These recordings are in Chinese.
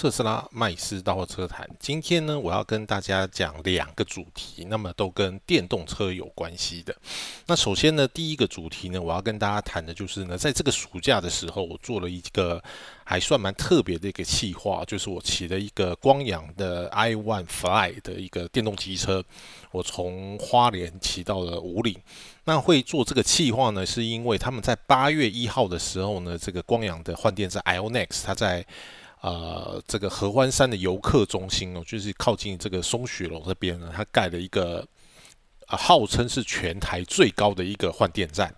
特斯拉麦斯到车谈。今天呢，我要跟大家讲两个主题，那么都跟电动车有关系的。那首先呢，第一个主题呢，我要跟大家谈的就是呢，在这个暑假的时候，我做了一个还算蛮特别的一个计划，就是我骑了一个光阳的 i One Fly 的一个电动机车，我从花莲骑到了五岭。那会做这个计划呢，是因为他们在八月一号的时候呢，这个光阳的换电站 Ionex，它在呃，这个合欢山的游客中心哦，就是靠近这个松雪楼这边呢，它盖了一个啊，号称是全台最高的一个换电站。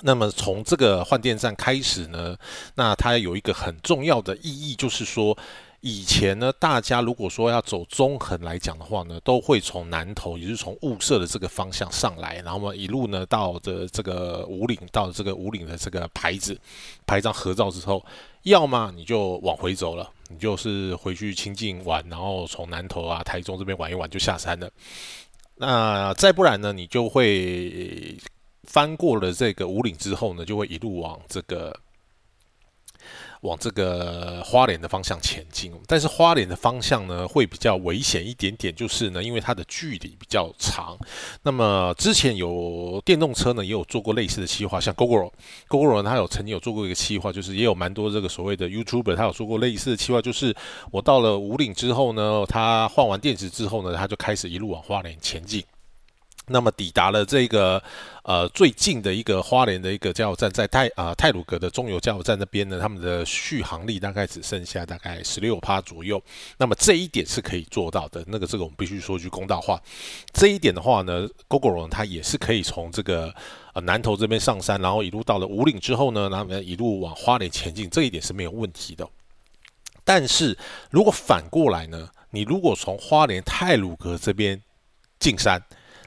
那么从这个换电站开始呢，那它有一个很重要的意义，就是说。以前呢，大家如果说要走中横来讲的话呢，都会从南头，也就是从雾社的这个方向上来，然后嘛一路呢到的这个五岭，到这个五岭的这个牌子拍张合照之后，要么你就往回走了，你就是回去清境玩，然后从南投啊、台中这边玩一玩就下山了。那再不然呢，你就会翻过了这个五岭之后呢，就会一路往这个。往这个花莲的方向前进，但是花莲的方向呢会比较危险一点点，就是呢，因为它的距离比较长。那么之前有电动车呢也有做过类似的计划，像 GoGo，GoGo 它有曾经有做过一个计划，就是也有蛮多这个所谓的 YouTuber，他有做过类似的计划，就是我到了五岭之后呢，他换完电池之后呢，他就开始一路往花莲前进。那么抵达了这个呃最近的一个花莲的一个加油站，在泰啊泰鲁格的中油加油站那边呢，他们的续航力大概只剩下大概十六趴左右。那么这一点是可以做到的。那个这个我们必须说句公道话，这一点的话呢，GoGo 它也是可以从这个呃南头这边上山，然后一路到了五岭之后呢，然后一路往花莲前进，这一点是没有问题的。但是如果反过来呢，你如果从花莲泰鲁格这边进山，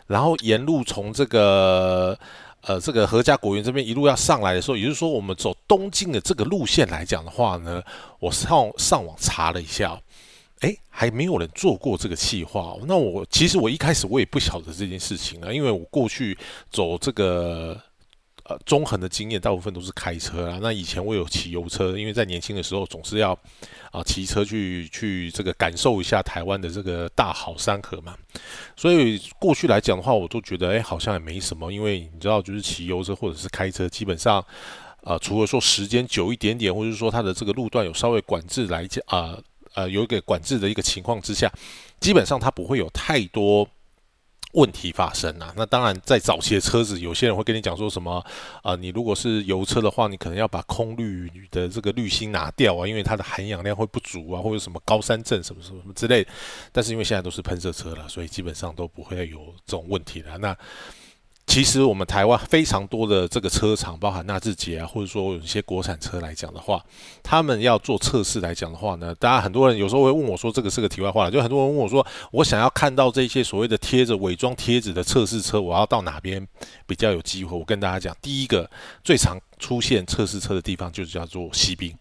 然后沿路从这个呃这个合家果园这边一路要上来的时候，也就是说我们走东进的这个路线来讲的话呢，我上上网查了一下，哎，还没有人做过这个计划。那我其实我一开始我也不晓得这件事情啊，因为我过去走这个。呃，中横的经验大部分都是开车啊。那以前我有骑油车，因为在年轻的时候总是要啊骑车去去这个感受一下台湾的这个大好山河嘛。所以过去来讲的话，我都觉得哎，好像也没什么。因为你知道，就是骑油车或者是开车，基本上呃，除了说时间久一点点，或者是说它的这个路段有稍微管制来讲啊呃，有一个管制的一个情况之下，基本上它不会有太多。问题发生啊。那当然在早期的车子，有些人会跟你讲说什么啊？你如果是油车的话，你可能要把空滤的这个滤芯拿掉啊，因为它的含氧量会不足啊，或者什么高山症什么什么什么之类。但是因为现在都是喷射车了，所以基本上都不会有这种问题了。那其实我们台湾非常多的这个车厂，包含纳智捷啊，或者说有一些国产车来讲的话，他们要做测试来讲的话呢，大家很多人有时候会问我说，这个是个题外话，就很多人问我说，我想要看到这些所谓的贴着伪装贴纸的测试车，我要到哪边比较有机会？我跟大家讲，第一个最常出现测试车的地方就是叫做西滨。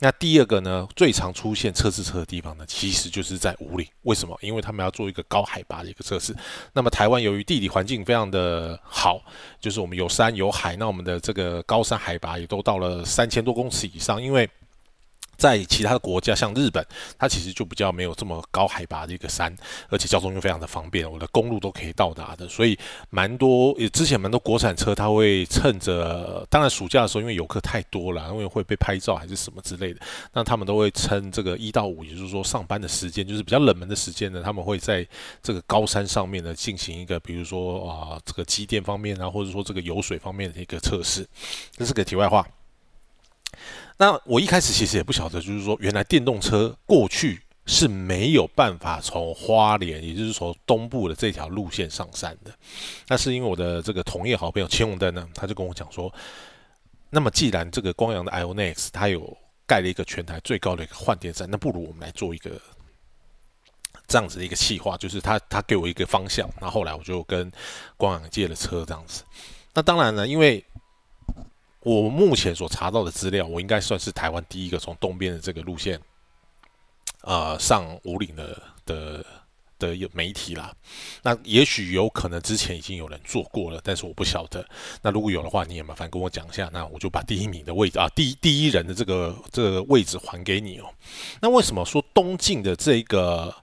那第二个呢，最常出现测试车的地方呢，其实就是在五岭。为什么？因为他们要做一个高海拔的一个测试。那么台湾由于地理环境非常的好，就是我们有山有海，那我们的这个高山海拔也都到了三千多公尺以上，因为。在其他的国家，像日本，它其实就比较没有这么高海拔的一个山，而且交通又非常的方便，我的公路都可以到达的，所以蛮多也之前蛮多国产车，它会趁着，当然暑假的时候，因为游客太多了，因为会被拍照还是什么之类的，那他们都会趁这个一到五，也就是说上班的时间，就是比较冷门的时间呢，他们会在这个高山上面呢进行一个，比如说啊这个机电方面啊，或者说这个油水方面的一个测试，这是个题外话。那我一开始其实也不晓得，就是说原来电动车过去是没有办法从花莲，也就是从东部的这条路线上山的。那是因为我的这个同业好朋友千红灯呢，他就跟我讲说，那么既然这个光阳的 Ionex 它有盖了一个全台最高的一个换电站，那不如我们来做一个这样子的一个计划，就是他他给我一个方向，那后来我就跟光阳借了车这样子。那当然呢，因为我目前所查到的资料，我应该算是台湾第一个从东边的这个路线，呃，上五岭的的的媒体啦。那也许有可能之前已经有人做过了，但是我不晓得。那如果有的话，你也麻烦跟我讲一下，那我就把第一名的位置啊，第第一人的这个这个位置还给你哦。那为什么说东晋的这个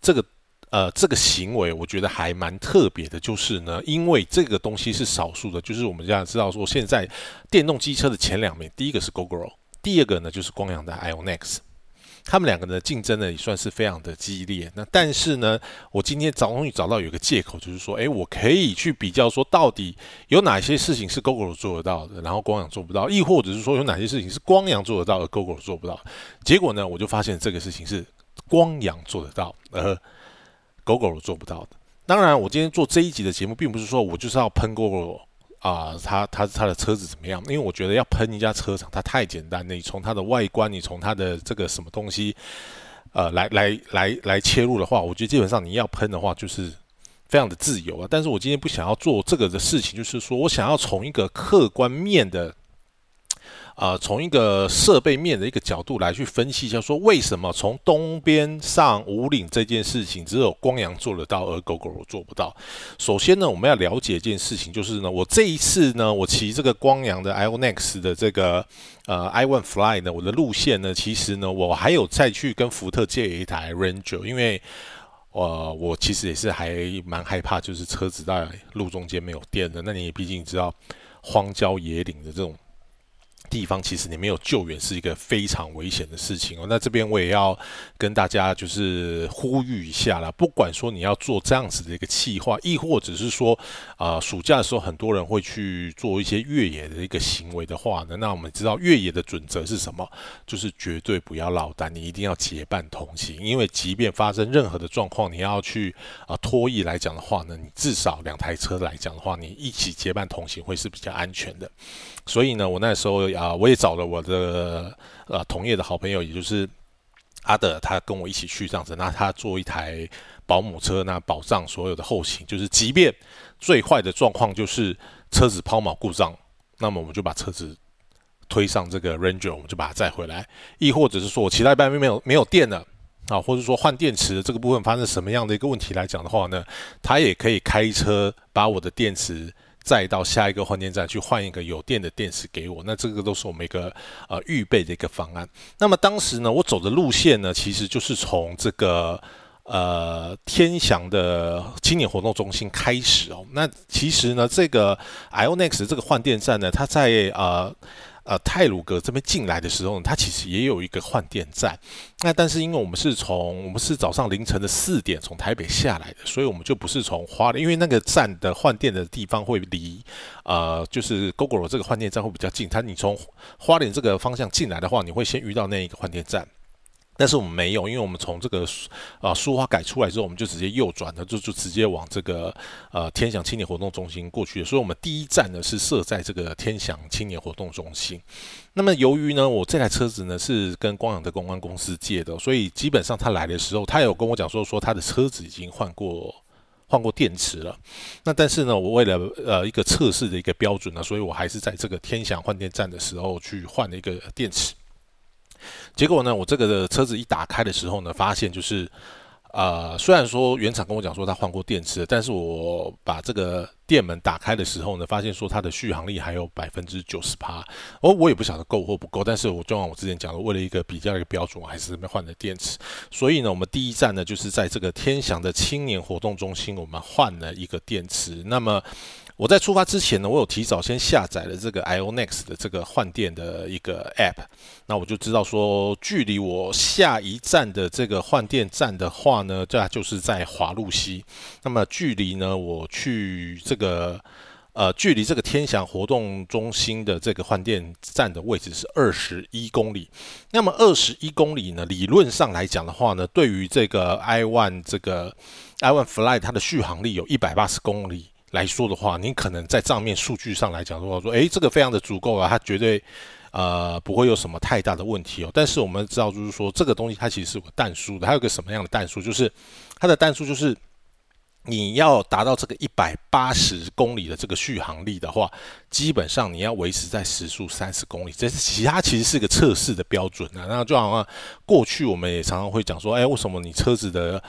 这个呃这个行为，我觉得还蛮特别的，就是呢，因为这个东西是少数的，就是我们现在知道说，现在电动机车的前两名，第一个是 GoGo，第二个呢就是光阳的 IONX，。他们两个的竞争呢也算是非常的激烈。那但是呢，我今天终于找到有一个借口，就是说，诶，我可以去比较说，到底有哪些事情是 GoGo 做得到的，然后光阳做不到，亦或者是说有哪些事情是光阳做得到而 GoGo 做不到。结果呢，我就发现这个事情是光阳做得到，而 GoGo 做不到的。当然，我今天做这一集的节目，并不是说我就是要喷 GoGo。啊，他他他的车子怎么样？因为我觉得要喷一家车厂，它太简单了。你从它的外观，你从它的这个什么东西，呃，来来来来切入的话，我觉得基本上你要喷的话，就是非常的自由啊。但是我今天不想要做这个的事情，就是说我想要从一个客观面的。呃，从一个设备面的一个角度来去分析一下，说为什么从东边上五岭这件事情只有光阳做得到，而狗狗我做不到？首先呢，我们要了解一件事情，就是呢，我这一次呢，我骑这个光阳的 iONEX 的这个呃 iOne Fly 呢，我的路线呢，其实呢，我还有再去跟福特借一台 Ranger，因为呃，我其实也是还蛮害怕，就是车子在路中间没有电的。那你也毕竟知道荒郊野岭的这种。地方其实你没有救援是一个非常危险的事情哦。那这边我也要跟大家就是呼吁一下啦，不管说你要做这样子的一个计划，亦或者是说，啊，暑假的时候很多人会去做一些越野的一个行为的话呢，那我们知道越野的准则是什么？就是绝对不要落单，你一定要结伴同行，因为即便发生任何的状况，你要去啊脱翼来讲的话呢，你至少两台车来讲的话，你一起结伴同行会是比较安全的。所以呢，我那时候啊，我也找了我的呃同业的好朋友，也就是阿德，他跟我一起去这样子。那他坐一台保姆车，那保障所有的后勤，就是即便最坏的状况就是车子抛锚故障，那么我们就把车子推上这个 Ranger，我们就把它载回来。亦或者是说我其他半没有没有电了啊，或者说换电池这个部分发生什么样的一个问题来讲的话呢，他也可以开车把我的电池。再到下一个换电站去换一个有电的电池给我，那这个都是我们一个呃预备的一个方案。那么当时呢，我走的路线呢，其实就是从这个呃天祥的青年活动中心开始哦。那其实呢，这个 IONEX 这个换电站呢，它在呃。呃，泰鲁格这边进来的时候，它其实也有一个换电站。那但是因为我们是从我们是早上凌晨的四点从台北下来的，所以我们就不是从花莲，因为那个站的换电的地方会离呃，就是 GoGo 这个换电站会比较近。它你从花莲这个方向进来的话，你会先遇到那一个换电站。但是我们没有，因为我们从这个啊书花改出来之后，我们就直接右转了，就就直接往这个呃天祥青年活动中心过去所以，我们第一站呢是设在这个天祥青年活动中心。那么，由于呢我这台车子呢是跟光阳的公关公司借的，所以基本上他来的时候，他有跟我讲说说他的车子已经换过换过电池了。那但是呢，我为了呃一个测试的一个标准呢，所以我还是在这个天祥换电站的时候去换了一个电池。结果呢，我这个的车子一打开的时候呢，发现就是，呃，虽然说原厂跟我讲说他换过电池，但是我把这个电门打开的时候呢，发现说它的续航力还有百分之九十八，哦，我也不晓得够或不够，但是我就像我之前讲的，为了一个比较一个标准，我还是没换了电池。所以呢，我们第一站呢，就是在这个天祥的青年活动中心，我们换了一个电池。那么。我在出发之前呢，我有提早先下载了这个 IONEX 的这个换电的一个 App，那我就知道说，距离我下一站的这个换电站的话呢，这就是在华路西。那么距离呢，我去这个呃，距离这个天祥活动中心的这个换电站的位置是二十一公里。那么二十一公里呢，理论上来讲的话呢，对于这个 iOne 这个 iOne Fly 它的续航力有一百八十公里。来说的话，你可能在账面数据上来讲的话，说，诶，这个非常的足够啊，它绝对，呃，不会有什么太大的问题哦。但是我们知道，就是说，这个东西它其实是有个弹数的，它有个什么样的弹数？就是它的弹数就是你要达到这个一百八十公里的这个续航力的话，基本上你要维持在时速三十公里，这是其他其实是个测试的标准啊。那就好像过去我们也常常会讲说，哎，为什么你车子的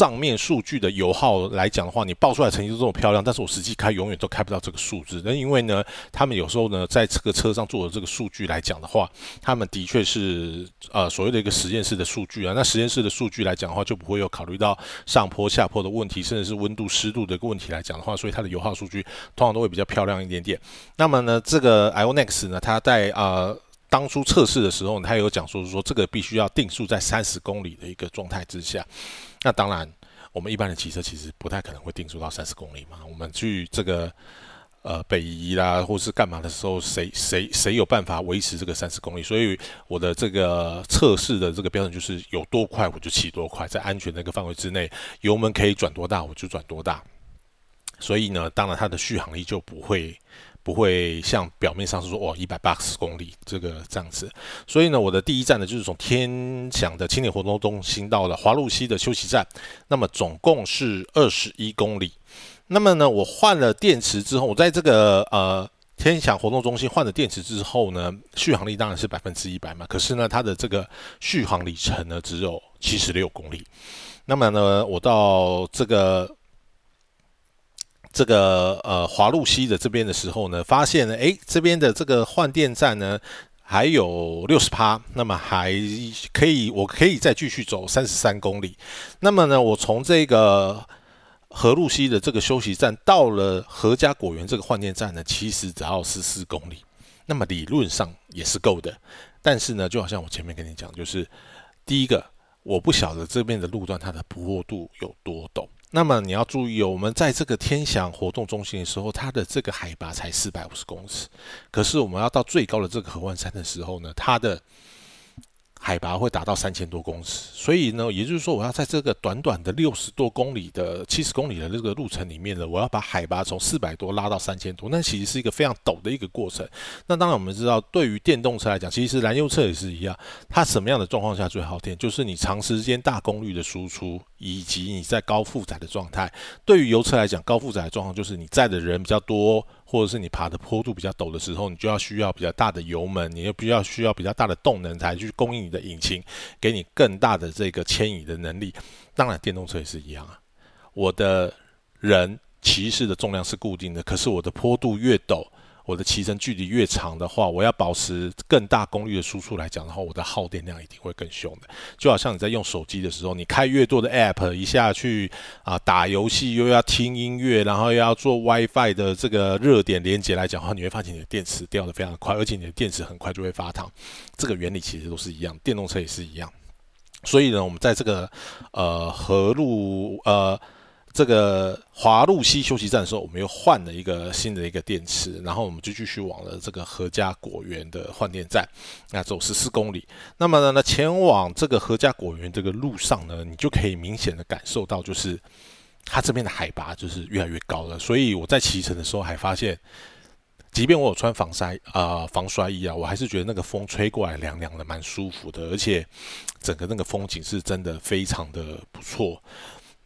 账面数据的油耗来讲的话，你报出来成绩都这么漂亮，但是我实际开永远都开不到这个数字。那因为呢，他们有时候呢，在这个车上做的这个数据来讲的话，他们的确是呃所谓的一个实验室的数据啊。那实验室的数据来讲的话，就不会有考虑到上坡下坡的问题，甚至是温度湿度的一个问题来讲的话，所以它的油耗数据通常都会比较漂亮一点点。那么呢，这个 IONX 呢，它在呃。当初测试的时候，他有讲说是说这个必须要定速在三十公里的一个状态之下。那当然，我们一般的骑车其实不太可能会定速到三十公里嘛。我们去这个呃北移啦，或是干嘛的时候，谁谁谁有办法维持这个三十公里？所以我的这个测试的这个标准就是有多快我就骑多快，在安全的一个范围之内，油门可以转多大我就转多大。所以呢，当然它的续航力就不会。不会像表面上是说哦一百八十公里这个这样子，所以呢，我的第一站呢就是从天祥的青年活动中心到了华路西的休息站，那么总共是二十一公里。那么呢，我换了电池之后，我在这个呃天祥活动中心换了电池之后呢，续航力当然是百分之一百嘛，可是呢，它的这个续航里程呢只有七十六公里。那么呢，我到这个。这个呃华路西的这边的时候呢，发现呢，诶，这边的这个换电站呢还有六十趴，那么还可以，我可以再继续走三十三公里。那么呢，我从这个河路西的这个休息站到了何家果园这个换电站呢，其实只要十四公里，那么理论上也是够的。但是呢，就好像我前面跟你讲，就是第一个，我不晓得这边的路段它的坡度有多陡。那么你要注意哦，我们在这个天祥活动中心的时候，它的这个海拔才四百五十公尺，可是我们要到最高的这个合欢山的时候呢，它的。海拔会达到三千多公尺，所以呢，也就是说，我要在这个短短的六十多公里的七十公里的这个路程里面呢，我要把海拔从四百多拉到三千多，那其实是一个非常陡的一个过程。那当然，我们知道，对于电动车来讲，其实燃油车也是一样，它什么样的状况下最耗电？就是你长时间大功率的输出，以及你在高负载的状态。对于油车来讲，高负载的状况就是你载的人比较多。或者是你爬的坡度比较陡的时候，你就要需要比较大的油门，你又必须要需要比较大的动能才去供应你的引擎，给你更大的这个牵引的能力。当然，电动车也是一样啊。我的人骑士的重量是固定的，可是我的坡度越陡。我的骑乘距离越长的话，我要保持更大功率的输出来讲的话，我的耗电量一定会更凶的。就好像你在用手机的时候，你开越多的 App，一下去啊打游戏，又要听音乐，然后又要做 WiFi 的这个热点连接来讲的话，你会发现你的电池掉的非常快，而且你的电池很快就会发烫。这个原理其实都是一样，电动车也是一样。所以呢，我们在这个呃河路呃。这个华路西休息站的时候，我们又换了一个新的一个电池，然后我们就继续往了这个何家果园的换电站，那走十四公里。那么呢，那前往这个何家果园这个路上呢，你就可以明显的感受到，就是它这边的海拔就是越来越高了。所以我在骑乘的时候还发现，即便我有穿防晒啊防摔衣啊，我还是觉得那个风吹过来凉凉的，蛮舒服的，而且整个那个风景是真的非常的不错。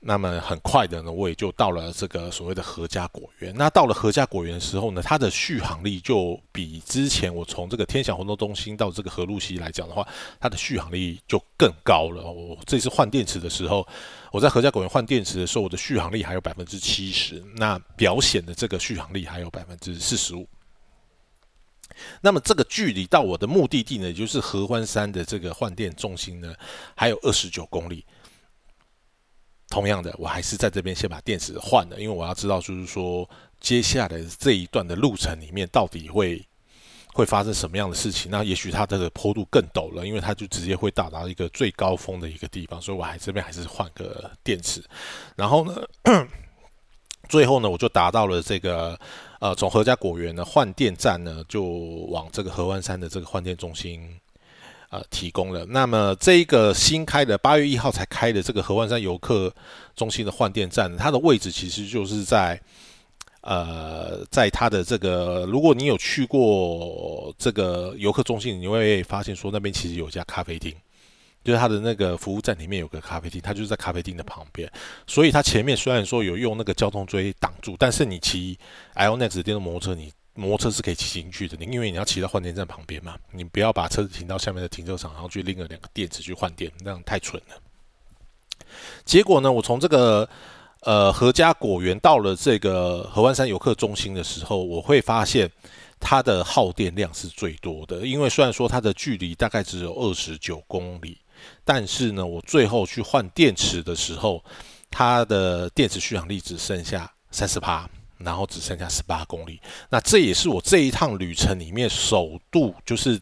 那么很快的呢，我也就到了这个所谓的何家果园。那到了何家果园的时候呢，它的续航力就比之前我从这个天祥活动中心到这个河路西来讲的话，它的续航力就更高了。我这次换电池的时候，我在何家果园换电池的时候，我的续航力还有百分之七十，那表显的这个续航力还有百分之四十五。那么这个距离到我的目的地呢，也就是合欢山的这个换电中心呢，还有二十九公里。同样的，我还是在这边先把电池换了，因为我要知道，就是说接下来这一段的路程里面到底会会发生什么样的事情。那也许它这个坡度更陡了，因为它就直接会到达一个最高峰的一个地方，所以我还这边还是换个电池。然后呢，最后呢，我就达到了这个呃，从何家果园呢换电站呢，就往这个合湾山的这个换电中心。呃，提供了。那么这一个新开的八月一号才开的这个合欢山游客中心的换电站，它的位置其实就是在呃，在它的这个，如果你有去过这个游客中心，你会发现说那边其实有一家咖啡厅，就是它的那个服务站里面有个咖啡厅，它就是在咖啡厅的旁边。所以它前面虽然说有用那个交通锥挡住，但是你骑 Ionex 电动摩托车，你摩托车是可以骑进去的，你因为你要骑到换电站旁边嘛，你不要把车子停到下面的停车场，然后去拎了两个电池去换电，那样太蠢了。结果呢，我从这个呃合家果园到了这个合湾山游客中心的时候，我会发现它的耗电量是最多的。因为虽然说它的距离大概只有二十九公里，但是呢，我最后去换电池的时候，它的电池续航力只剩下三十帕，然后只剩下十八公里。那这也是我这一趟旅程里面首度就是。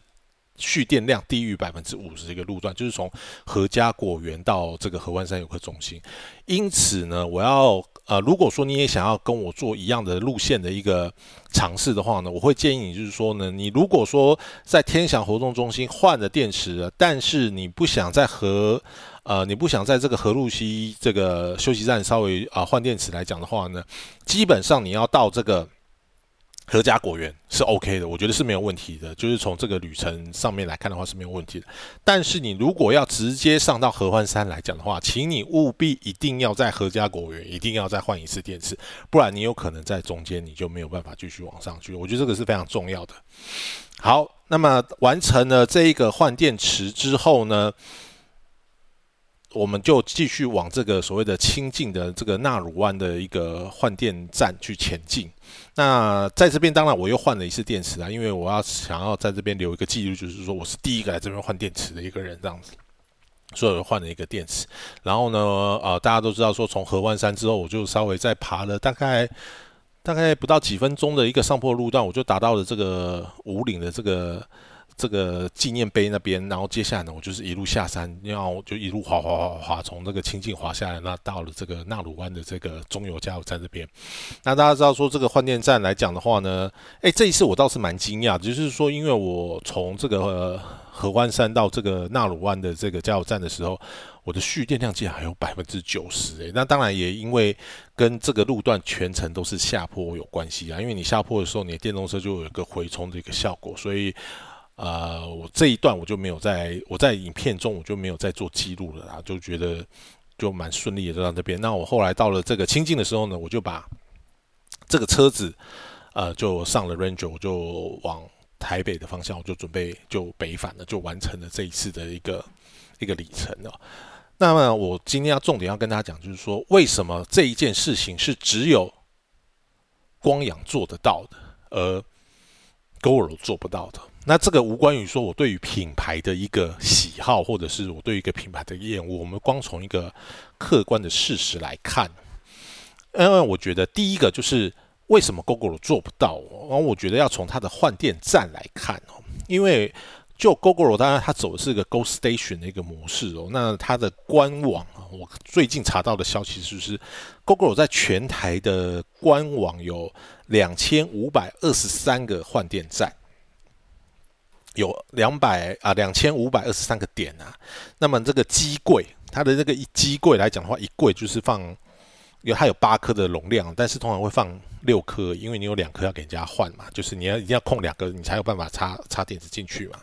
蓄电量低于百分之五十的一个路段，就是从何家果园到这个河湾山游客中心。因此呢，我要呃，如果说你也想要跟我做一样的路线的一个尝试的话呢，我会建议你，就是说呢，你如果说在天祥活动中心换了电池了，但是你不想在和呃，你不想在这个河路西这个休息站稍微啊换电池来讲的话呢，基本上你要到这个。合家果园是 OK 的，我觉得是没有问题的。就是从这个旅程上面来看的话是没有问题的。但是你如果要直接上到合欢山来讲的话，请你务必一定要在合家果园一定要再换一次电池，不然你有可能在中间你就没有办法继续往上去。我觉得这个是非常重要的。好，那么完成了这一个换电池之后呢？我们就继续往这个所谓的清近的这个纳鲁湾的一个换电站去前进。那在这边，当然我又换了一次电池啊，因为我要想要在这边留一个记录，就是说我是第一个来这边换电池的一个人，这样子，所以换了一个电池。然后呢，呃，大家都知道说，从河湾山之后，我就稍微再爬了大概大概不到几分钟的一个上坡路段，我就达到了这个五岭的这个。这个纪念碑那边，然后接下来呢，我就是一路下山，然后就一路滑滑滑滑，从这个清境滑下来，那到了这个纳鲁湾的这个中油加油站这边。那大家知道说这个换电站来讲的话呢，哎，这一次我倒是蛮惊讶，就是说因为我从这个合欢山到这个纳鲁湾的这个加油站的时候，我的蓄电量竟然还有百分之九十，哎，那当然也因为跟这个路段全程都是下坡有关系啊，因为你下坡的时候，你的电动车就有一个回充的一个效果，所以。呃，我这一段我就没有在，我在影片中我就没有再做记录了啦，就觉得就蛮顺利的到这边。那我后来到了这个清境的时候呢，我就把这个车子呃就上了 Ranger，我就往台北的方向，我就准备就北返了，就完成了这一次的一个一个里程了。那么我今天要重点要跟大家讲，就是说为什么这一件事情是只有光阳做得到的，而 GoRo 做不到的。那这个无关于说我对于品牌的一个喜好，或者是我对于一个品牌的厌恶。我们光从一个客观的事实来看，因为我觉得第一个就是为什么 Google 做不到。然后我觉得要从它的换电站来看哦，因为就 Google，当然它走的是一个 Go Station 的一个模式哦。那它的官网啊，我最近查到的消息就是，Google 在全台的官网有两千五百二十三个换电站。有两百啊，两千五百二十三个点啊。那么这个机柜，它的这个一机柜来讲的话，一柜就是放，因为它有八颗的容量，但是通常会放六颗，因为你有两颗要给人家换嘛，就是你要一定要空两个，你才有办法插插电池进去嘛。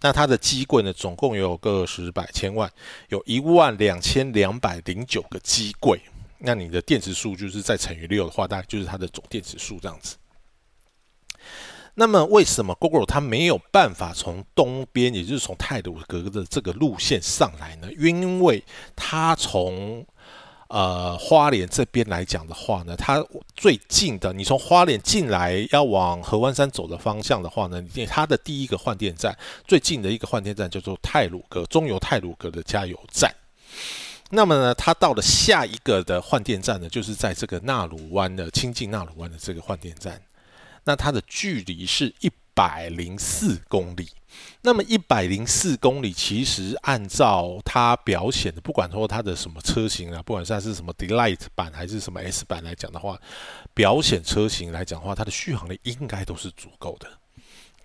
那它的机柜呢，总共有个十百千万，有一万两千两百零九个机柜。那你的电池数就是再乘以六的话，大概就是它的总电池数这样子。那么为什么 GoGo 它没有办法从东边，也就是从泰鲁格的这个路线上来呢？因为它从呃花莲这边来讲的话呢，它最近的，你从花莲进来要往合湾山走的方向的话呢，它的第一个换电站最近的一个换电站叫做泰鲁格中油泰鲁格的加油站。那么呢，它到了下一个的换电站呢，就是在这个纳鲁湾的亲近纳鲁湾的这个换电站。那它的距离是一百零四公里，那么一百零四公里，其实按照它表显的，不管说它的什么车型啊，不管算是什么 Delight 版还是什么 S 版来讲的话，表显车型来讲的话，它的续航力应该都是足够的。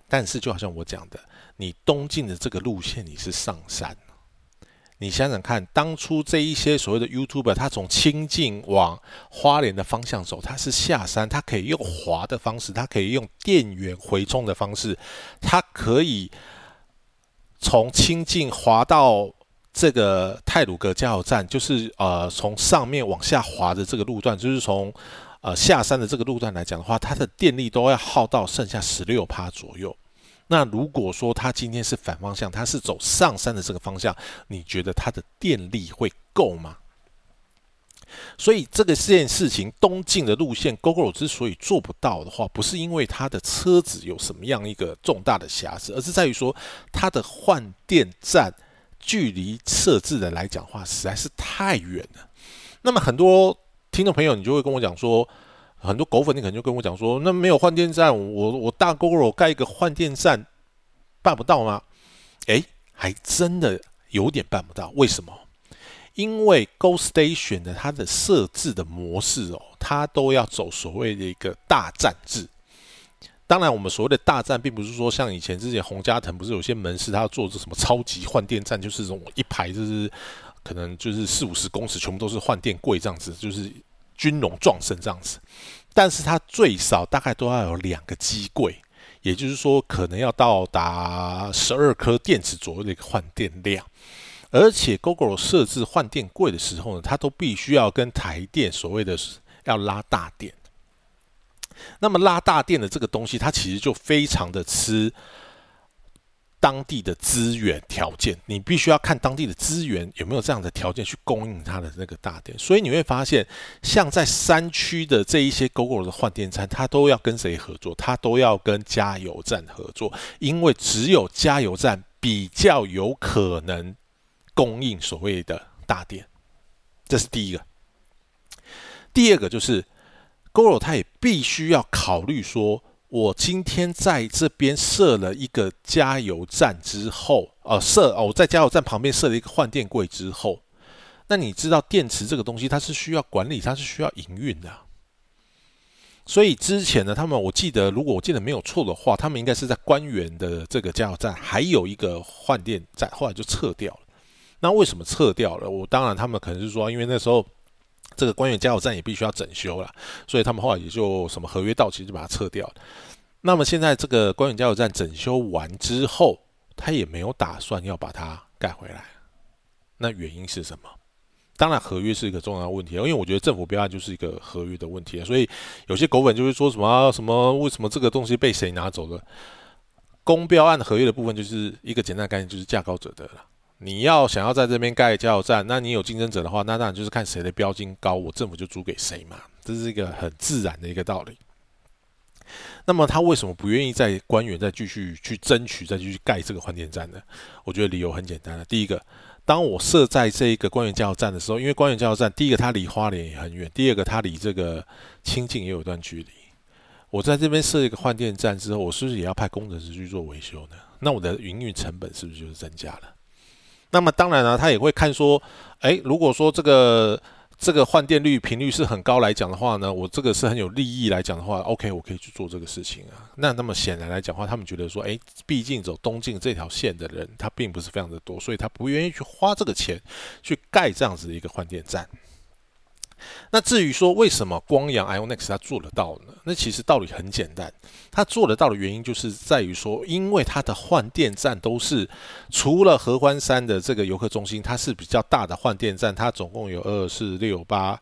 但是就好像我讲的，你东进的这个路线你是上山。你想想看，当初这一些所谓的 YouTuber，他从清境往花莲的方向走，他是下山，他可以用滑的方式，他可以用电源回充的方式，他可以从清境滑到这个泰鲁格加油站，就是呃从上面往下滑的这个路段，就是从呃下山的这个路段来讲的话，它的电力都要耗到剩下十六趴左右。那如果说他今天是反方向，他是走上山的这个方向，你觉得他的电力会够吗？所以这个件事情，东进的路线，GoGo 之所以做不到的话，不是因为它的车子有什么样一个重大的瑕疵，而是在于说它的换电站距离设置的来讲话，实在是太远了。那么很多听众朋友，你就会跟我讲说，很多狗粉，你可能就跟我讲说，那没有换电站，我我大 GoGo 盖一个换电站办不到吗？诶，还真的有点办不到，为什么？因为 Go Station 的它的设置的模式哦，它都要走所谓的一个大站制。当然，我们所谓的大站，并不是说像以前之前洪家腾不是有些门市，他要做这什么超级换电站，就是这种一排就是可能就是四五十公尺，全部都是换电柜这样子，就是军容壮盛这样子。但是它最少大概都要有两个机柜，也就是说可能要到达十二颗电池左右的一个换电量。而且 Google 设置换电柜的时候呢，它都必须要跟台电所谓的要拉大电。那么拉大电的这个东西，它其实就非常的吃当地的资源条件。你必须要看当地的资源有没有这样的条件去供应它的那个大电。所以你会发现，像在山区的这一些 GoGo 的换电站，它都要跟谁合作？它都要跟加油站合作，因为只有加油站比较有可能。供应所谓的大电，这是第一个。第二个就是 GoGo，它也必须要考虑说，我今天在这边设了一个加油站之后，呃，设哦，在加油站旁边设了一个换电柜之后，那你知道电池这个东西它是需要管理，它是需要营运的。所以之前呢，他们我记得，如果我记得没有错的话，他们应该是在官员的这个加油站还有一个换电站，后来就撤掉了。那为什么撤掉了？我当然，他们可能是说，因为那时候这个官员加油站也必须要整修了，所以他们后来也就什么合约到期就把它撤掉了。那么现在这个官员加油站整修完之后，他也没有打算要把它盖回来。那原因是什么？当然，合约是一个重要问题，因为我觉得政府标案就是一个合约的问题，所以有些狗粉就会说什么什么为什么这个东西被谁拿走了？公标案合约的部分就是一个简单概念，就是价高者得了。你要想要在这边盖加油站，那你有竞争者的话，那当然就是看谁的标金高，我政府就租给谁嘛，这是一个很自然的一个道理。那么他为什么不愿意在官员再继续去争取，再继续盖这个换电站呢？我觉得理由很简单了。第一个，当我设在这一个官员加油站的时候，因为官员加油站，第一个它离花莲也很远，第二个它离这个清境也有一段距离。我在这边设一个换电站之后，我是不是也要派工程师去做维修呢？那我的营运成本是不是就是增加了？那么当然了，他也会看说，诶，如果说这个这个换电率频率是很高来讲的话呢，我这个是很有利益来讲的话，OK，我可以去做这个事情啊。那那么显然来讲话，他们觉得说，诶，毕竟走东进这条线的人，他并不是非常的多，所以他不愿意去花这个钱去盖这样子的一个换电站。那至于说为什么光阳 Ionex 它做得到呢？那其实道理很简单，它做得到的原因就是在于说，因为它的换电站都是除了合欢山的这个游客中心，它是比较大的换电站，它总共有二四六八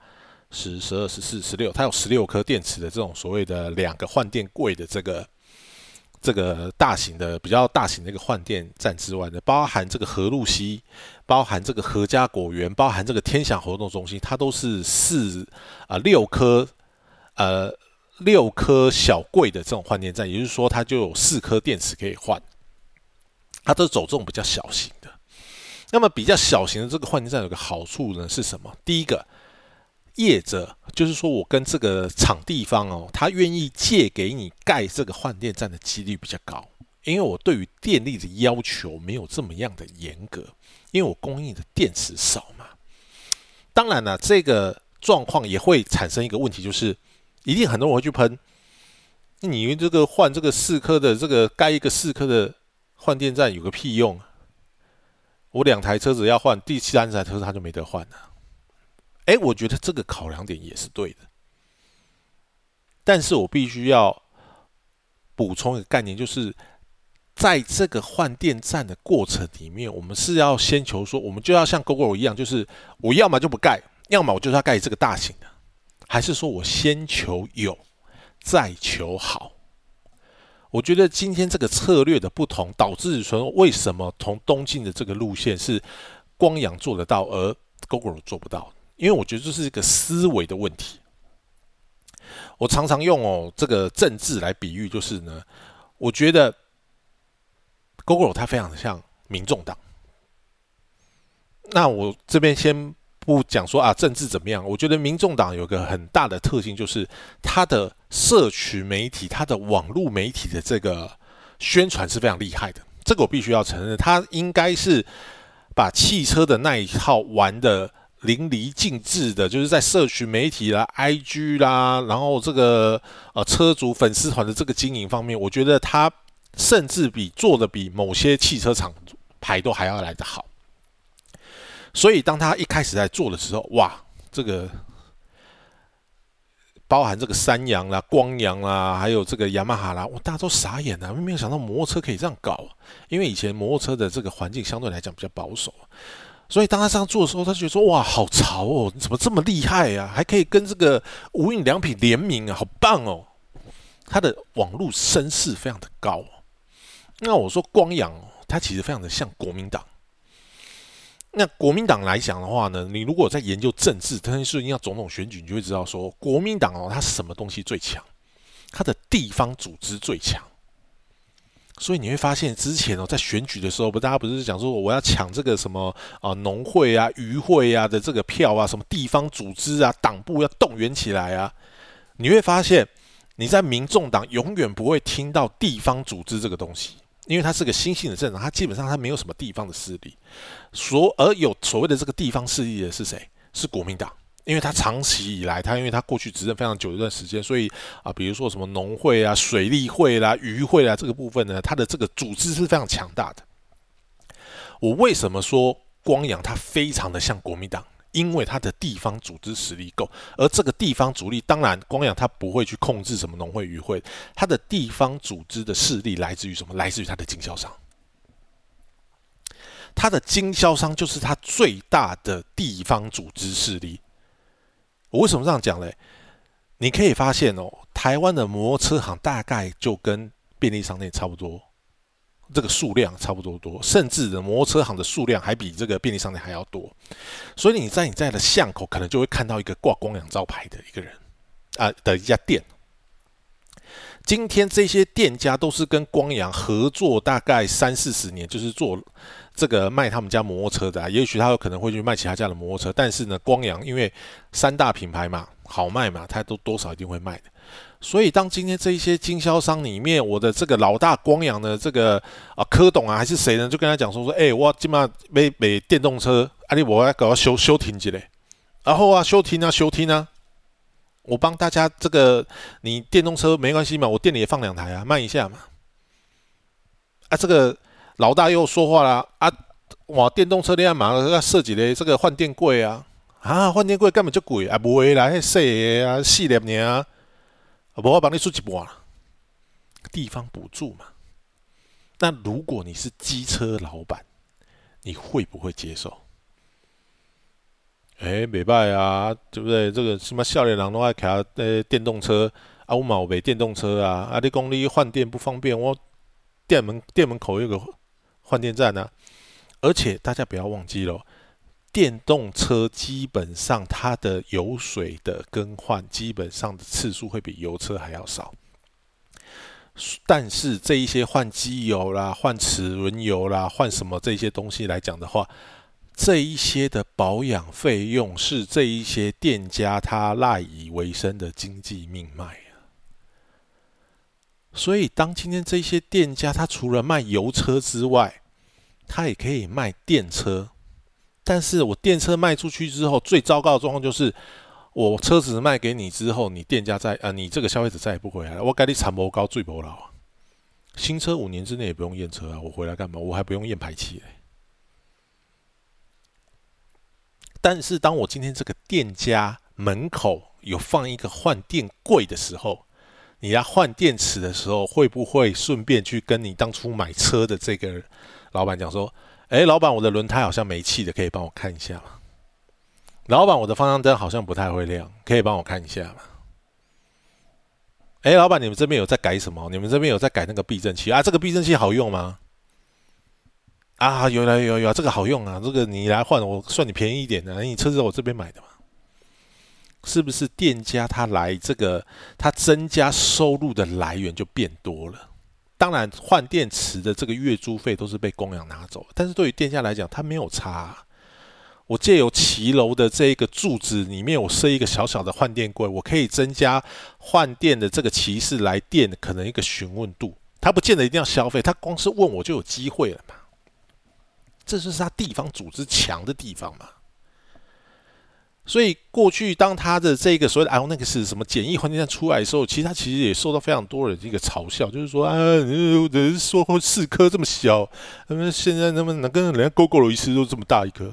十十二十四十六，它有十六颗电池的这种所谓的两个换电柜的这个。这个大型的、比较大型的一个换电站之外呢，包含这个河路西，包含这个何家果园，包含这个天享活动中心，它都是四啊六颗呃六颗小柜的这种换电站，也就是说，它就有四颗电池可以换。它都走这种比较小型的。那么比较小型的这个换电站有个好处呢是什么？第一个。业者就是说，我跟这个场地方哦，他愿意借给你盖这个换电站的几率比较高，因为我对于电力的要求没有这么样的严格，因为我供应的电池少嘛。当然了，这个状况也会产生一个问题，就是一定很多人会去喷你这个换这个四颗的这个盖一个四颗的换电站有个屁用？我两台车子要换，第三台车子他就没得换了。哎，我觉得这个考量点也是对的，但是我必须要补充一个概念，就是在这个换电站的过程里面，我们是要先求说，我们就要像 GoGo 一样，就是我要么就不盖，要么我就是要盖这个大型的，还是说我先求有，再求好？我觉得今天这个策略的不同，导致说为什么从东进的这个路线是光阳做得到，而 GoGo 做不到？因为我觉得这是一个思维的问题。我常常用哦这个政治来比喻，就是呢，我觉得 Google 它非常像民众党。那我这边先不讲说啊政治怎么样，我觉得民众党有个很大的特性，就是它的社群媒体、它的网络媒体的这个宣传是非常厉害的。这个我必须要承认，它应该是把汽车的那一套玩的淋漓尽致的，就是在社群媒体啦、IG 啦，然后这个呃车主粉丝团的这个经营方面，我觉得他甚至比做的比某些汽车厂牌都还要来得好。所以，当他一开始在做的时候，哇，这个包含这个三阳啦、光阳啦，还有这个雅马哈啦，我，大家都傻眼了，没有想到摩托车可以这样搞。因为以前摩托车的这个环境相对来讲比较保守，所以当他这样做的时候，他觉得说，哇，好潮哦，你怎么这么厉害呀？还可以跟这个无印良品联名啊，好棒哦！他的网络声势非常的高。那我说光阳，他其实非常的像国民党。那国民党来讲的话呢，你如果在研究政治，特别是你要总统选举，你就会知道说，国民党哦，它什么东西最强？它的地方组织最强。所以你会发现，之前哦，在选举的时候，不，大家不是讲说我要抢这个什么啊，农会啊、渔会啊的这个票啊，什么地方组织啊、党部要动员起来啊？你会发现，你在民众党永远不会听到地方组织这个东西。因为它是个新兴的政党，它基本上它没有什么地方的势力，所而有所谓的这个地方势力的是谁？是国民党，因为他长期以来，他因为他过去执政非常久一段时间，所以啊，比如说什么农会啊、水利会啦、渔会啦这个部分呢，它的这个组织是非常强大的。我为什么说光阳它非常的像国民党？因为他的地方组织实力够，而这个地方主力当然光阳他不会去控制什么农会、渔会，他的地方组织的势力来自于什么？来自于他的经销商。他的经销商就是他最大的地方组织势力。我为什么这样讲嘞？你可以发现哦，台湾的摩托车行大概就跟便利商店差不多。这个数量差不多多，甚至的摩托车行的数量还比这个便利商店还要多，所以你在你在的巷口可能就会看到一个挂光阳招牌的一个人啊的一家店。今天这些店家都是跟光阳合作大概三四十年，就是做这个卖他们家摩托车的。也许他有可能会去卖其他家的摩托车，但是呢，光阳因为三大品牌嘛，好卖嘛，他都多少一定会卖的。所以，当今天这一些经销商里面，我的这个老大光阳的这个啊柯董啊，还是谁呢？就跟他讲说说，哎，我今嘛买买电动车，啊，你我要搞修修停机嘞，然后啊修停啊修停啊，我帮大家这个你电动车没关系嘛，我店里也放两台啊，卖一下嘛。啊，这个老大又说话了啊，哇，电动车你要马上要设计的这个换电柜啊，啊，换电柜根本就贵啊，不会啦，迄细啊，四粒年啊。我帮你出一半，地方补助嘛。那如果你是机车老板，你会不会接受？哎，没办啊，对不对？这个什么少年人都爱开呃电动车，啊，我冇买电动车啊，啊，你公里换电不方便，我店门店门口有个换电站啊。而且大家不要忘记了。电动车基本上它的油水的更换，基本上的次数会比油车还要少。但是这一些换机油啦、换齿轮油啦、换什么这些东西来讲的话，这一些的保养费用是这一些店家他赖以为生的经济命脉啊。所以当今天这些店家他除了卖油车之外，他也可以卖电车。但是我电车卖出去之后，最糟糕的状况就是，我车子卖给你之后，你店家再啊，你这个消费者再也不回来了。我给你产模高最不老，新车五年之内也不用验车啊，我回来干嘛？我还不用验排气嘞。但是当我今天这个店家门口有放一个换电柜的时候，你要换电池的时候，会不会顺便去跟你当初买车的这个老板讲说？哎，老板，我的轮胎好像没气的，可以帮我看一下吗？老板，我的方向灯好像不太会亮，可以帮我看一下吗？哎，老板，你们这边有在改什么？你们这边有在改那个避震器啊？这个避震器好用吗？啊，有了有有，这个好用啊，这个你来换，我算你便宜一点的，你车子在我这边买的嘛。是不是店家他来这个，他增加收入的来源就变多了？当然，换电池的这个月租费都是被供养拿走，但是对于店家来讲，他没有差。我借由骑楼的这一个柱子里面，我设一个小小的换电柜，我可以增加换电的这个骑士来电可能一个询问度。他不见得一定要消费，他光是问我就有机会了嘛。这就是他地方组织强的地方嘛。所以过去当他的这个所谓的 i o n i 是什么简易环境站出来的时候，其实他其实也受到非常多人的一个嘲笑，就是说啊，人说四颗这么小，那么现在那么能跟人家 GoGo 一次都这么大一颗。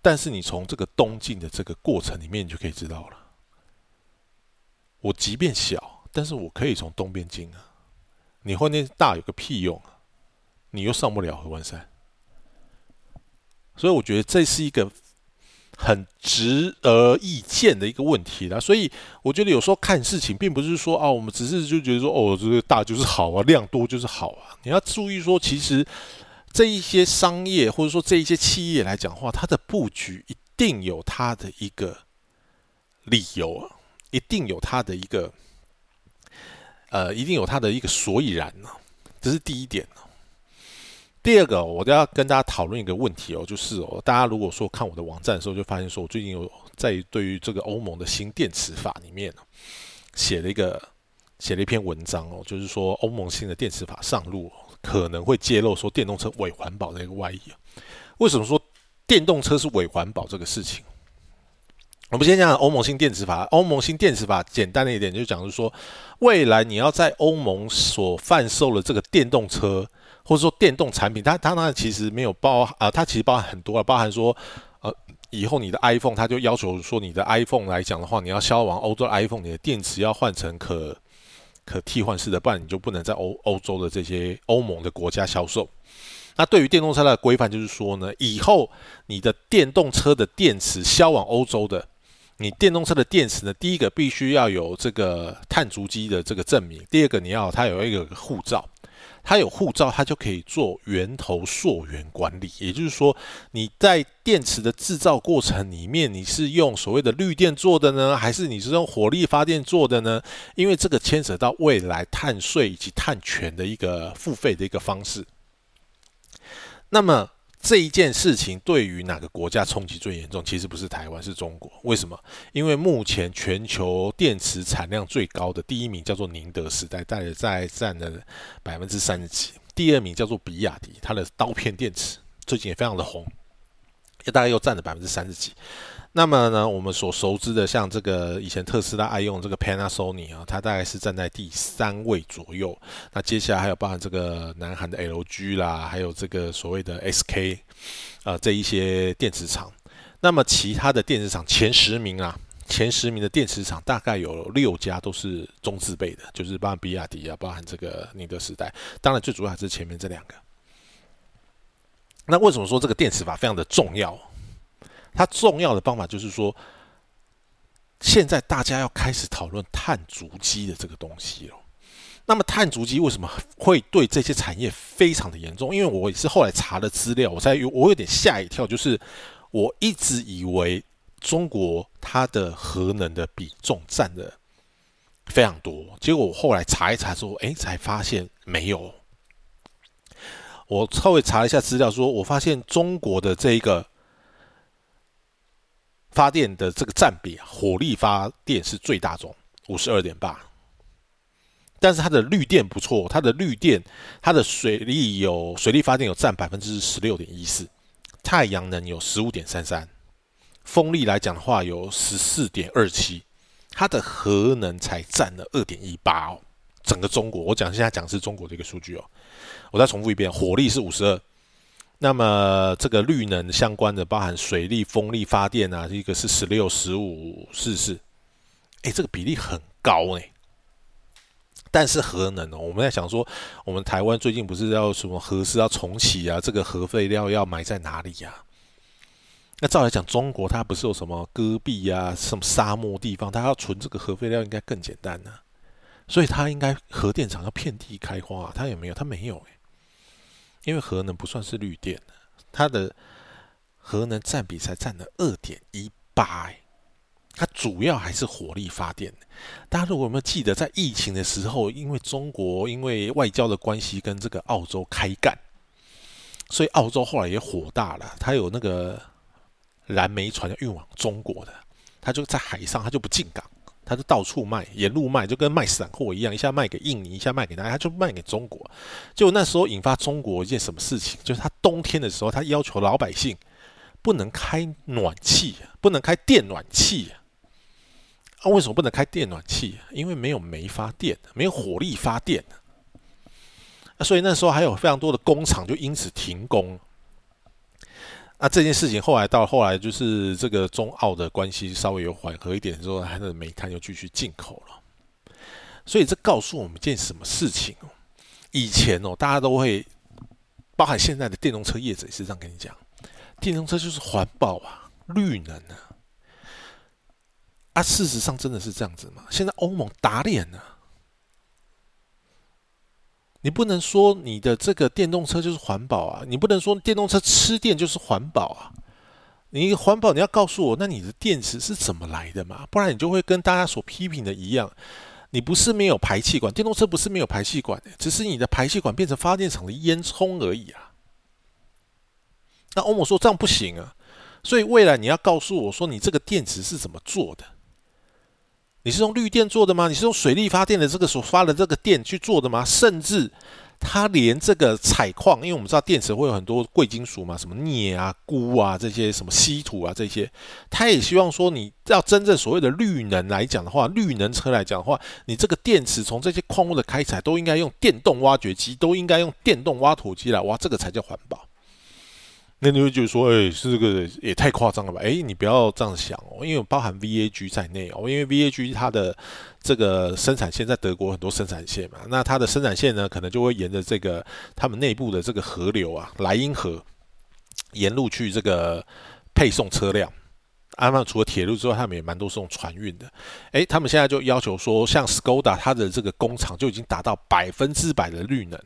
但是你从这个东进的这个过程里面，你就可以知道了，我即便小，但是我可以从东边进啊。你换电大有个屁用啊！你又上不了合欢山，所以我觉得这是一个。很值而易见的一个问题啦，所以我觉得有时候看事情，并不是说啊，我们只是就觉得说，哦，这个大就是好啊，量多就是好啊。你要注意说，其实这一些商业或者说这一些企业来讲话，它的布局一定有它的一个理由啊，一定有它的一个呃，一定有它的一个所以然呢。这是第一点。第二个，我都要跟大家讨论一个问题哦，就是哦，大家如果说看我的网站的时候，就发现说我最近有在对于这个欧盟的新电池法里面写了一个写了一篇文章哦，就是说欧盟新的电池法上路可能会揭露说电动车伪环保的一个外衣。为什么说电动车是伪环保这个事情？我们先讲欧盟新电池法。欧盟新电池法简单的一点就讲是说，未来你要在欧盟所贩售的这个电动车。或者说电动产品，它它那其实没有包啊，它其实包含很多啊，包含说，呃，以后你的 iPhone，它就要求说你的 iPhone 来讲的话，你要销往欧洲 iPhone，你的电池要换成可可替换式的，不然你就不能在欧欧洲的这些欧盟的国家销售。那对于电动车的规范就是说呢，以后你的电动车的电池销往欧洲的，你电动车的电池呢，第一个必须要有这个碳足迹的这个证明，第二个你要它有一个护照。它有护照，它就可以做源头溯源管理。也就是说，你在电池的制造过程里面，你是用所谓的绿电做的呢，还是你是用火力发电做的呢？因为这个牵扯到未来碳税以及碳权的一个付费的一个方式。那么，这一件事情对于哪个国家冲击最严重？其实不是台湾，是中国。为什么？因为目前全球电池产量最高的第一名叫做宁德时代，大概在占了百分之三十几。第二名叫做比亚迪，它的刀片电池最近也非常的红，也大概又占了百分之三十几。那么呢，我们所熟知的，像这个以前特斯拉爱用这个 Panasonic 啊，它大概是站在第三位左右。那接下来还有包含这个南韩的 LG 啦，还有这个所谓的 SK 啊这一些电池厂。那么其他的电池厂前十名啊，前十名的电池厂大概有六家都是中字辈的，就是包含比亚迪啊，包含这个宁德时代。当然最主要还是前面这两个。那为什么说这个电池法非常的重要？它重要的方法就是说，现在大家要开始讨论碳足迹的这个东西了。那么碳足迹为什么会对这些产业非常的严重？因为我也是后来查了资料，我才我有点吓一跳，就是我一直以为中国它的核能的比重占的非常多，结果我后来查一查之后，哎，才发现没有。我稍微查了一下资料，说我发现中国的这一个。发电的这个占比，火力发电是最大宗，五十二点八。但是它的绿电不错，它的绿电，它的水力有水力发电有占百分之十六点一四，太阳能有十五点三三，风力来讲的话有十四点二七，它的核能才占了二点一八哦。整个中国，我讲现在讲是中国的一个数据哦，我再重复一遍，火力是五十二。那么这个绿能相关的，包含水力、风力发电啊，一个是十六、十五、四四，哎，这个比例很高哎。但是核能哦，我们在想说，我们台湾最近不是要什么核是要重启啊？这个核废料要埋在哪里呀？那照来讲，中国它不是有什么戈壁啊、什么沙漠地方，它要存这个核废料应该更简单呢。所以它应该核电厂要遍地开花，它也没有，它没有哎。因为核能不算是绿电它的核能占比才占了二点一八，它主要还是火力发电。大家如果有没有记得，在疫情的时候，因为中国因为外交的关系跟这个澳洲开干，所以澳洲后来也火大了，它有那个燃煤船要运往中国的，它就在海上，它就不进港。他就到处卖，沿路卖，就跟卖散货一样，一下卖给印尼，一下卖给哪，他就卖给中国。就那时候引发中国一件什么事情，就是他冬天的时候，他要求老百姓不能开暖气，不能开电暖气。啊，为什么不能开电暖气？因为没有煤发电，没有火力发电。啊，所以那时候还有非常多的工厂就因此停工。那这件事情后来到后来，就是这个中澳的关系稍微有缓和一点之后，它的煤炭又继续进口了。所以这告诉我们一件什么事情哦？以前哦，大家都会，包含现在的电动车业者也是这样跟你讲，电动车就是环保啊，绿能啊。啊，事实上真的是这样子吗？现在欧盟打脸了。你不能说你的这个电动车就是环保啊！你不能说电动车吃电就是环保啊！你环保你要告诉我，那你的电池是怎么来的嘛？不然你就会跟大家所批评的一样，你不是没有排气管，电动车不是没有排气管，只是你的排气管变成发电厂的烟囱而已啊！那欧盟说这样不行啊，所以未来你要告诉我说，你这个电池是怎么做的？你是用绿电做的吗？你是用水力发电的这个所发的这个电去做的吗？甚至它连这个采矿，因为我们知道电池会有很多贵金属嘛，什么镍啊、钴啊这些，什么稀土啊这些，他也希望说，你要真正所谓的绿能来讲的话，绿能车来讲的话，你这个电池从这些矿物的开采都应该用电动挖掘机，都应该用电动挖土机来挖，这个才叫环保。那你会觉得说，哎，是这个也太夸张了吧？哎，你不要这样想哦，因为包含 VAG 在内哦，因为 VAG 它的这个生产线在德国很多生产线嘛，那它的生产线呢，可能就会沿着这个他们内部的这个河流啊，莱茵河沿路去这个配送车辆。阿曼除了铁路之外，他们也蛮多是用船运的。哎，他们现在就要求说，像 Skoda 它的这个工厂就已经达到百分之百的绿能，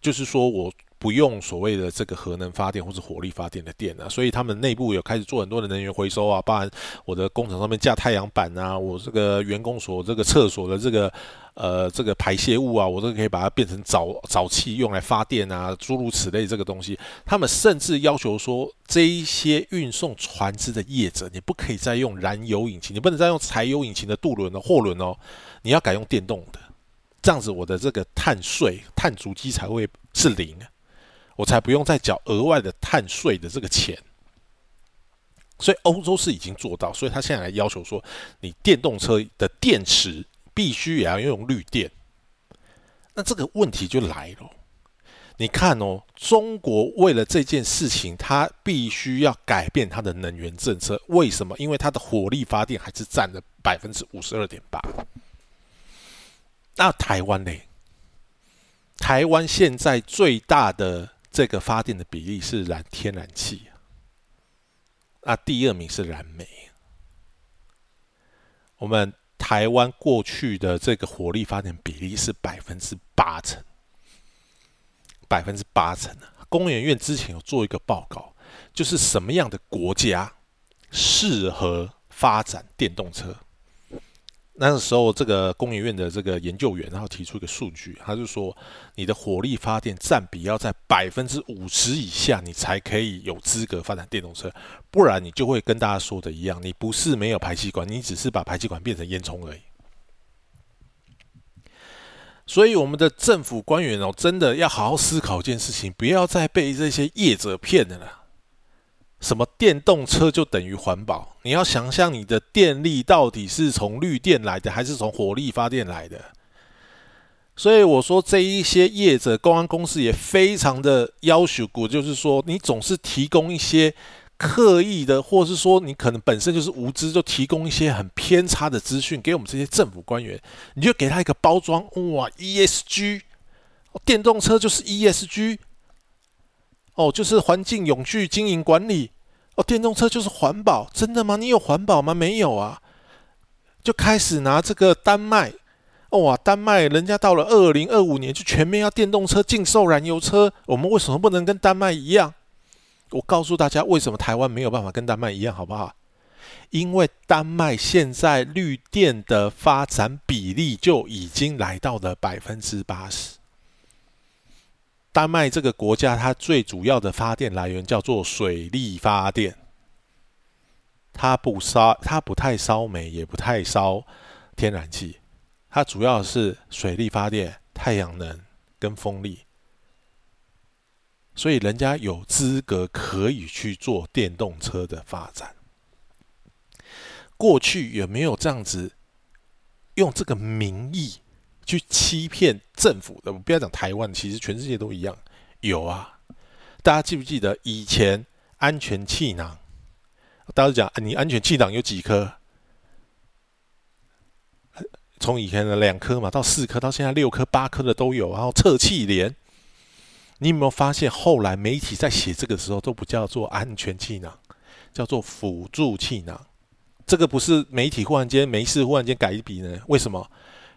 就是说我。不用所谓的这个核能发电或者火力发电的电啊，所以他们内部有开始做很多的能源回收啊，包含我的工厂上面架太阳板啊，我这个员工所这个厕所的这个呃这个排泄物啊，我都可以把它变成沼沼气用来发电啊，诸如此类这个东西。他们甚至要求说，这一些运送船只的业者，你不可以再用燃油引擎，你不能再用柴油引擎的渡轮的货轮哦，你要改用电动的，这样子我的这个碳税、碳足迹才会是零。我才不用再缴额外的碳税的这个钱，所以欧洲是已经做到，所以他现在来要求说，你电动车的电池必须也要用绿电。那这个问题就来了，你看哦，中国为了这件事情，它必须要改变它的能源政策。为什么？因为它的火力发电还是占了百分之五十二点八。那台湾呢？台湾现在最大的。这个发电的比例是燃天然气啊，第二名是燃煤。我们台湾过去的这个火力发电比例是百分之八成，百分之八成啊！工研院之前有做一个报告，就是什么样的国家适合发展电动车。那个时候，这个工研院的这个研究员，然后提出一个数据，他就说，你的火力发电占比要在百分之五十以下，你才可以有资格发展电动车，不然你就会跟大家说的一样，你不是没有排气管，你只是把排气管变成烟囱而已。所以，我们的政府官员哦，真的要好好思考一件事情，不要再被这些业者骗的了。什么电动车就等于环保？你要想象你的电力到底是从绿电来的，还是从火力发电来的？所以我说这一些业者、公安公司也非常的要求过，就是说你总是提供一些刻意的，或是说你可能本身就是无知，就提供一些很偏差的资讯给我们这些政府官员，你就给他一个包装，哇，ESG，电动车就是 ESG。哦，就是环境永续经营管理哦，电动车就是环保，真的吗？你有环保吗？没有啊，就开始拿这个丹麦，哦哇，丹麦人家到了二零二五年就全面要电动车禁售燃油车，我们为什么不能跟丹麦一样？我告诉大家，为什么台湾没有办法跟丹麦一样，好不好？因为丹麦现在绿电的发展比例就已经来到了百分之八十。丹麦这个国家，它最主要的发电来源叫做水力发电，它不烧，它不太烧煤，也不太烧天然气，它主要是水力发电、太阳能跟风力。所以人家有资格可以去做电动车的发展。过去有没有这样子用这个名义去欺骗政府的？我不要讲台湾，其实全世界都一样。有啊，大家记不记得以前安全气囊？大家讲你安全气囊有几颗？从以前的两颗嘛，到四颗，到现在六颗、八颗的都有。然后测气帘。你有没有发现，后来媒体在写这个时候都不叫做安全气囊，叫做辅助气囊？这个不是媒体忽然间没事忽然间改一笔呢？为什么？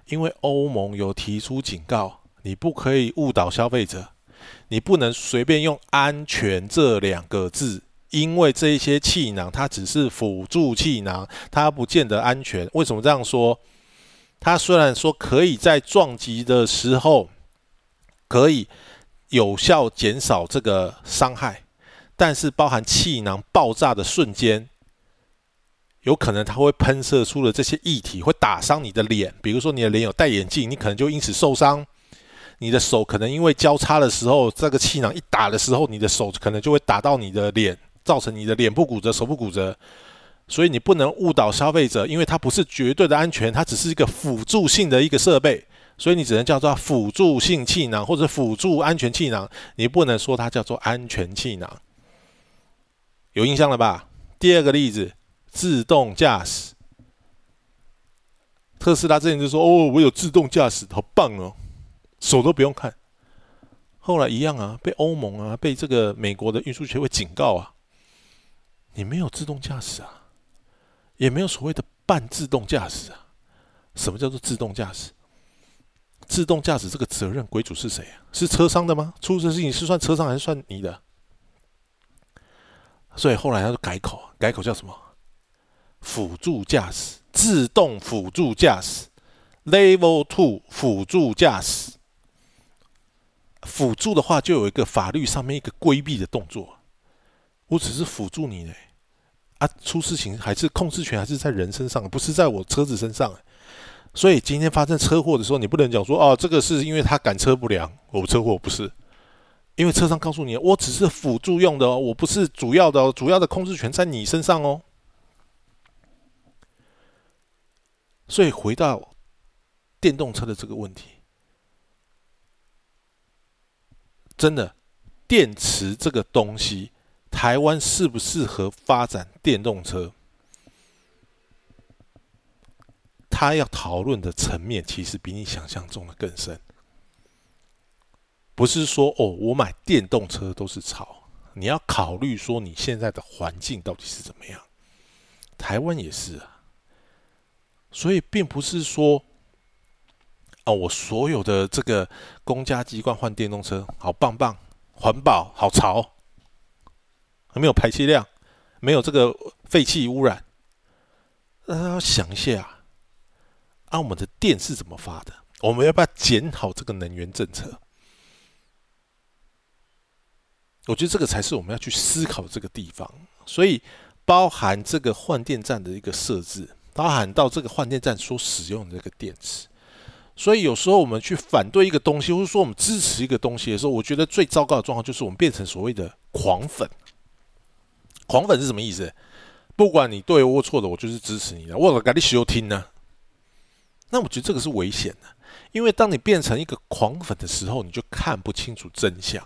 因为欧盟有提出警告，你不可以误导消费者，你不能随便用“安全”这两个字，因为这一些气囊它只是辅助气囊，它不见得安全。为什么这样说？它虽然说可以在撞击的时候可以。有效减少这个伤害，但是包含气囊爆炸的瞬间，有可能它会喷射出了这些液体，会打伤你的脸。比如说你的脸有戴眼镜，你可能就因此受伤。你的手可能因为交叉的时候，这个气囊一打的时候，你的手可能就会打到你的脸，造成你的脸部骨折、手部骨折。所以你不能误导消费者，因为它不是绝对的安全，它只是一个辅助性的一个设备。所以你只能叫做辅助性气囊或者辅助安全气囊，你不能说它叫做安全气囊。有印象了吧？第二个例子，自动驾驶。特斯拉之前就说：“哦，我有自动驾驶，好棒哦，手都不用看。”后来一样啊，被欧盟啊，被这个美国的运输协会警告啊，你没有自动驾驶啊，也没有所谓的半自动驾驶啊。什么叫做自动驾驶？自动驾驶这个责任归主是谁啊？是车商的吗？出事情是算车商还是算你的？所以后来他就改口，改口叫什么？辅助驾驶，自动辅助驾驶，Level Two 辅助驾驶。辅助的话，就有一个法律上面一个规避的动作。我只是辅助你嘞，啊，出事情还是控制权还是在人身上，不是在我车子身上。所以今天发生车祸的时候，你不能讲说哦，这个是因为他赶车不良，我车祸不是，因为车上告诉你，我只是辅助用的哦，我不是主要的哦，主要的控制权在你身上哦。所以回到电动车的这个问题，真的，电池这个东西，台湾适不适合发展电动车？他要讨论的层面，其实比你想象中的更深。不是说哦，我买电动车都是炒。你要考虑说，你现在的环境到底是怎么样？台湾也是啊。所以，并不是说，哦，我所有的这个公家机关换电动车，好棒棒，环保，好潮，没有排气量，没有这个废气污染。那要想一下。啊，我们的电是怎么发的？我们要不要检讨这个能源政策？我觉得这个才是我们要去思考这个地方。所以，包含这个换电站的一个设置，包含到这个换电站所使用的这个电池。所以，有时候我们去反对一个东西，或者说我们支持一个东西的时候，我觉得最糟糕的状况就是我们变成所谓的狂粉。狂粉是什么意思？不管你对或错的，我就是支持你的。我赶紧收听呢。那我觉得这个是危险的，因为当你变成一个狂粉的时候，你就看不清楚真相，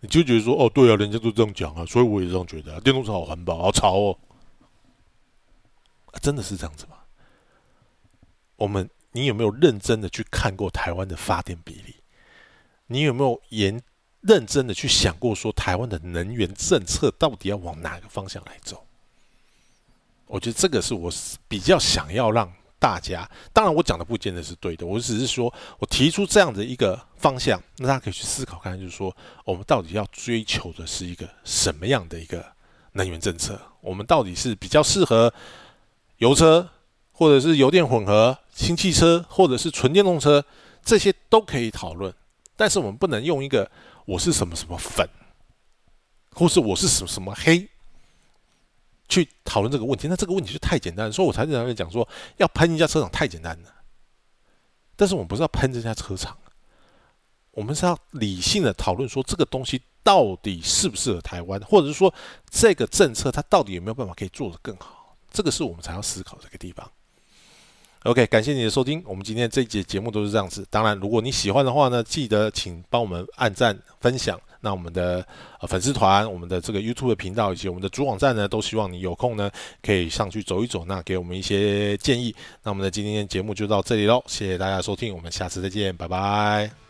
你就觉得说：“哦，对啊，人家都这样讲啊，所以我也这样觉得。”电动车好环保，好潮哦，真的是这样子吗？我们，你有没有认真的去看过台湾的发电比例？你有没有严认真的去想过说台湾的能源政策到底要往哪个方向来走？我觉得这个是我比较想要让。大家当然，我讲的不见得是对的，我只是说我提出这样的一个方向，那大家可以去思考看，就是说我们到底要追求的是一个什么样的一个能源政策，我们到底是比较适合油车，或者是油电混合、氢汽车，或者是纯电动车，这些都可以讨论。但是我们不能用一个我是什么什么粉，或是我是什么什么黑去讨论这个问题。那这个问题就太简单，所以我才在那边讲说，要喷一家车厂太简单了。但是我们不是要喷这家车厂，我们是要理性的讨论说这个东西到底适不适合台湾，或者是说这个政策它到底有没有办法可以做得更好，这个是我们才要思考这个地方。OK，感谢你的收听，我们今天这一节节目都是这样子。当然，如果你喜欢的话呢，记得请帮我们按赞、分享。那我们的呃粉丝团、我们的这个 YouTube 频道以及我们的主网站呢，都希望你有空呢可以上去走一走，那给我们一些建议。那我们的今天节目就到这里喽，谢谢大家收听，我们下次再见，拜拜。